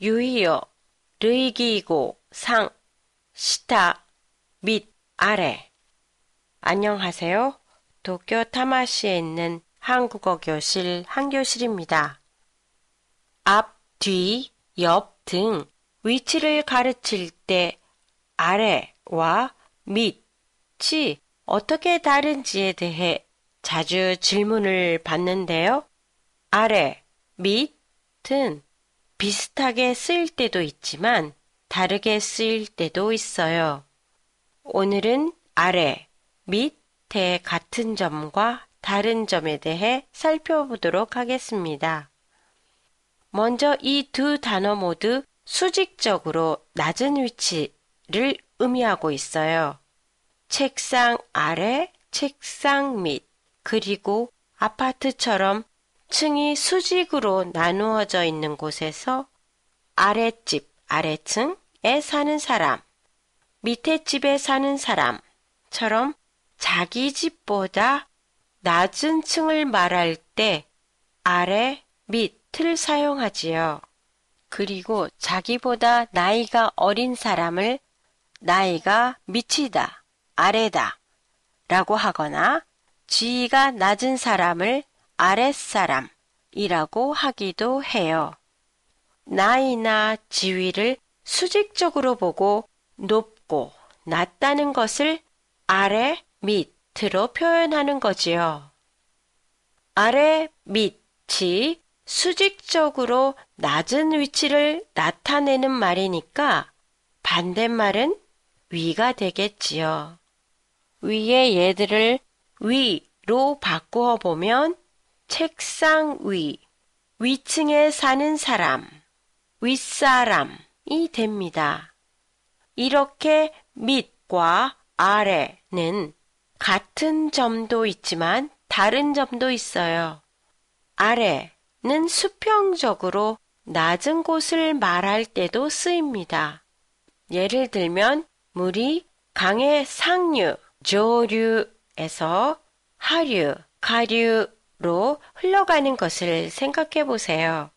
유희요, 르이기고, 상, 시타, 밑, 아래. 안녕하세요. 도쿄 타마시에 있는 한국어 교실 한교실입니다. 앞, 뒤, 옆 등 위치를 가르칠 때 아래와 밑이 어떻게 다른지에 대해 자주 질문을 받는데요. 아래, 밑은 비슷하게 쓰일 때도 있지만 다르게 쓰일 때도 있어요. 오늘은 아래, 밑의 같은 점과 다른 점에 대해 살펴보도록 하겠습니다. 먼저 이 두 단어 모두 수직적으로 낮은 위치를 의미하고 있어요. 책상 아래, 책상 밑, 그리고 아파트처럼 층이 수직으로 나누어져 있는 곳에서 아랫집, 아래층에 사는 사람, 밑에 집에 사는 사람처럼 자기 집보다 낮은 층을 말할 때 아래, 밑을 사용하지요. 그리고 자기보다 나이가 어린 사람을 나이가 밑이다, 아래다 라고 하거나 지위가 낮은 사람을 아랫사람이라고 하기도 해요. 나이나 지위를 수직적으로 보고 높고 낮다는 것을 아래, 밑으로 표현하는 거지요. 아래, 밑이 수직적으로 낮은 위치를 나타내는 말이니까 반대말은 위가 되겠지요. 위의 얘들을 위로 바꾸어 보면 책상 위, 위층에 사는 사람, 윗사람이 됩니다. 이렇게 밑과 아래는 같은 점도 있지만 다른 점도 있어요. 아래는 수평적으로 낮은 곳을 말할 때도 쓰입니다. 예를 들면 물이 강의 상류, 조류에서 하류, 가류 로 흘러가는 것을 생각해 보세요.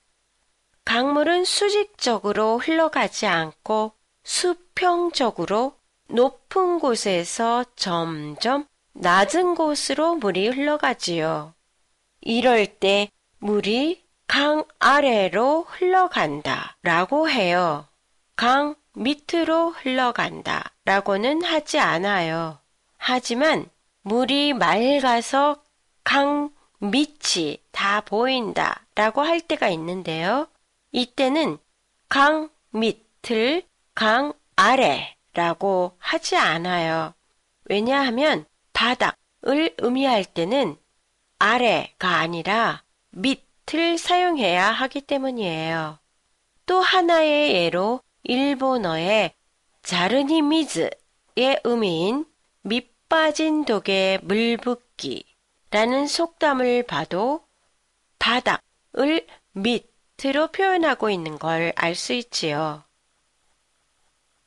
강물은 수직적으로 흘러가지 않고 수평적으로 높은 곳에서 점점 낮은 곳으로 물이 흘러가지요. 이럴 때 물이 강 아래로 흘러간다 라고 해요. 강 밑으로 흘러간다 라고는 하지 않아요. 하지만 물이 맑아서 강 밑이 다 보인다 라고 할 때가 있는데요. 이때는 강 밑을 강 아래 라고 하지 않아요. 왜냐하면 바닥을 의미할 때는 아래가 아니라 밑을 사용해야 하기 때문이에요. 또 하나의 예로 일본어의 자르니미즈의 의미인 밑 빠진 독에 물 붓기 라는 속담을 봐도 바닥을 밑으로 표현하고 있는 걸 알 수 있지요.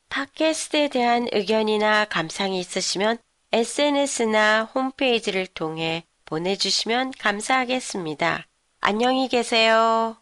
팟캐스트에 대한 의견이나 감상이 있으시면 SNS나 홈페이지를 통해 보내주시면 감사하겠습니다. 안녕히 계세요.